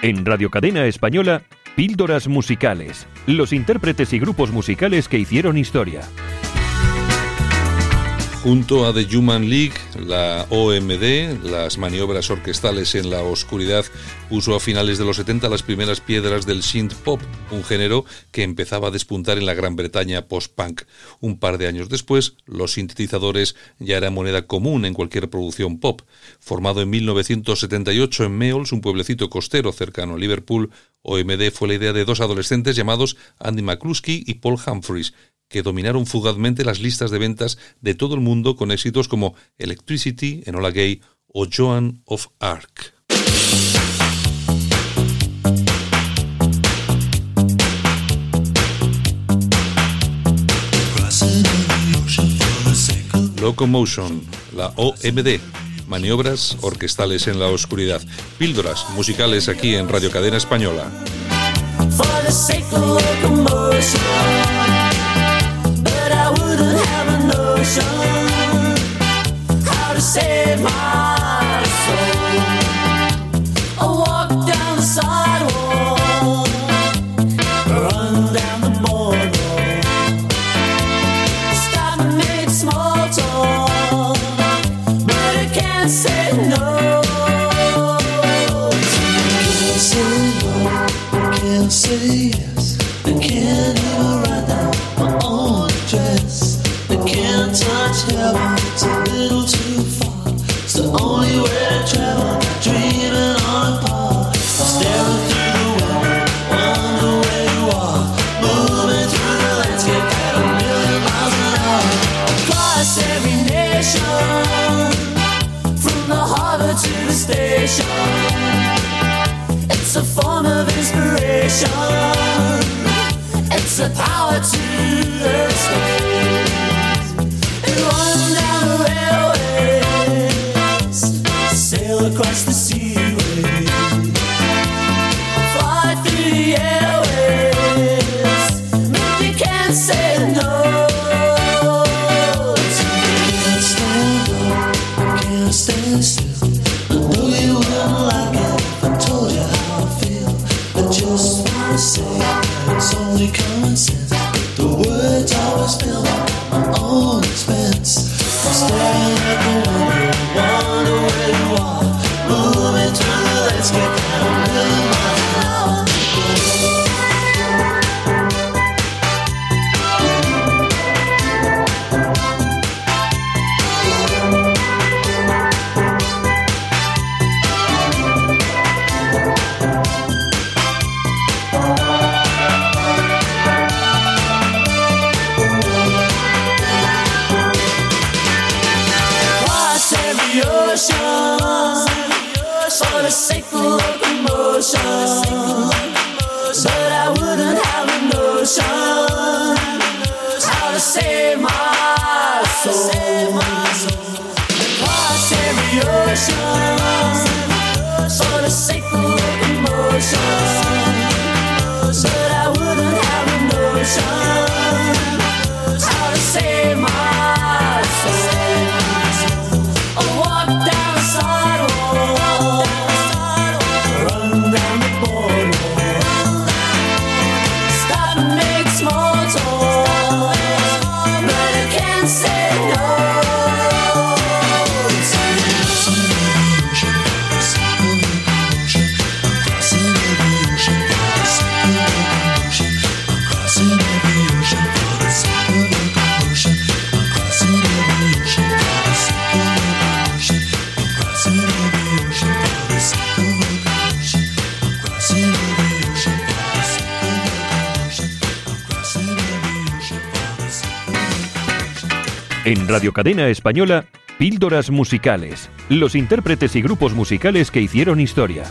En Radio Cadena Española, Píldoras Musicales. Los intérpretes y grupos musicales que hicieron historia. Junto a The Human League, la OMD, las maniobras orquestales en la oscuridad, puso a finales de los 70 las primeras piedras del synth pop, un género que empezaba a despuntar en la Gran Bretaña post-punk. Un par de años después, los sintetizadores ya eran moneda común en cualquier producción pop. Formado en 1978 en Meols, un pueblecito costero cercano a Liverpool, OMD fue la idea de dos adolescentes llamados Andy McCluskey y Paul Humphries, que dominaron fugazmente las listas de ventas de todo el mundo con éxitos como Electricity, Enola Gay o Joan of Arc. Locomotion, la OMD, maniobras orquestales en la oscuridad, píldoras musicales aquí en Radio Cadena Española. Kissing, kissing. Station. It's a form of inspiration. It's the power to the space. Run down the railways, sail across the seaways, fly through the airways. You can't say no. Can't stand up, can't stand still. I built up my own expense. Stay for the sake of locomotion. En Radio Cadena Española, Píldoras Musicales. Los intérpretes y grupos musicales que hicieron historia.